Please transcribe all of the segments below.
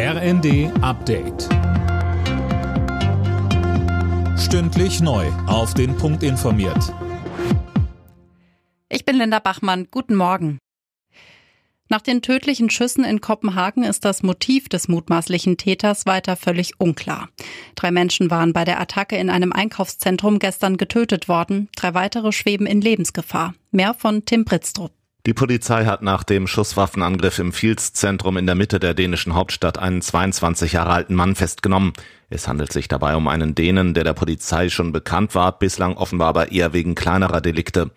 RND Update. Stündlich neu. Auf den Punkt informiert. Ich bin Linda Bachmann. Guten Morgen. Nach den tödlichen Schüssen in Kopenhagen ist das Motiv des mutmaßlichen Täters weiter völlig unklar. Drei Menschen waren bei der Attacke in einem Einkaufszentrum gestern getötet worden. Drei weitere schweben in Lebensgefahr. Mehr von Tim Britztrup. Die Polizei hat nach dem Schusswaffenangriff im Fields-Zentrum in der Mitte der dänischen Hauptstadt einen 22 Jahre alten Mann festgenommen. Es handelt sich dabei um einen Dänen, der der Polizei schon bekannt war, bislang offenbar aber eher wegen kleinerer Delikte.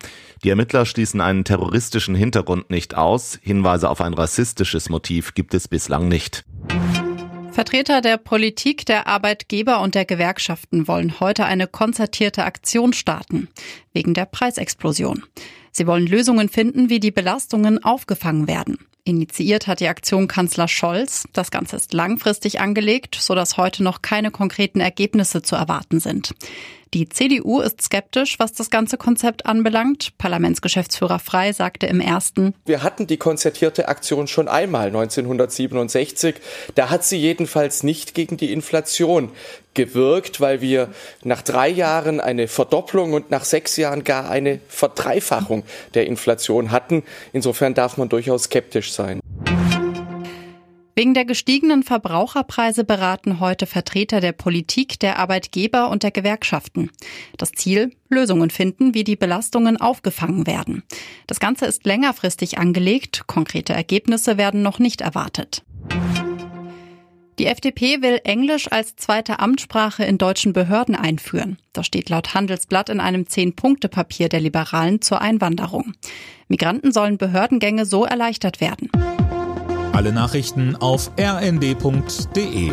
Die Ermittler schließen einen terroristischen Hintergrund nicht aus. Hinweise auf ein rassistisches Motiv gibt es bislang nicht. Vertreter der Politik, der Arbeitgeber und der Gewerkschaften wollen heute eine konzertierte Aktion starten, wegen der Preisexplosion. Sie wollen Lösungen finden, wie die Belastungen aufgefangen werden. Initiiert hat die Aktion Kanzler Scholz. Das Ganze ist langfristig angelegt, sodass heute noch keine konkreten Ergebnisse zu erwarten sind. Die CDU ist skeptisch, was das ganze Konzept anbelangt. Parlamentsgeschäftsführer Frei sagte im ersten, Wir hatten die konzertierte Aktion schon einmal 1967. Da hat sie jedenfalls nicht gegen die Inflation gewirkt, weil wir nach drei Jahren eine Verdopplung und nach sechs Jahren gar eine Verdreifachung der Inflation hatten. Insofern darf man durchaus skeptisch sein. Wegen der gestiegenen Verbraucherpreise beraten heute Vertreter der Politik, der Arbeitgeber und der Gewerkschaften. Das Ziel, Lösungen finden, wie die Belastungen aufgefangen werden. Das Ganze ist längerfristig angelegt, konkrete Ergebnisse werden noch nicht erwartet. Die FDP will Englisch als zweite Amtssprache in deutschen Behörden einführen. Das steht laut Handelsblatt in einem Zehn-Punkte-Papier der Liberalen zur Einwanderung. Migranten sollen Behördengänge so erleichtert werden. Alle Nachrichten auf rnd.de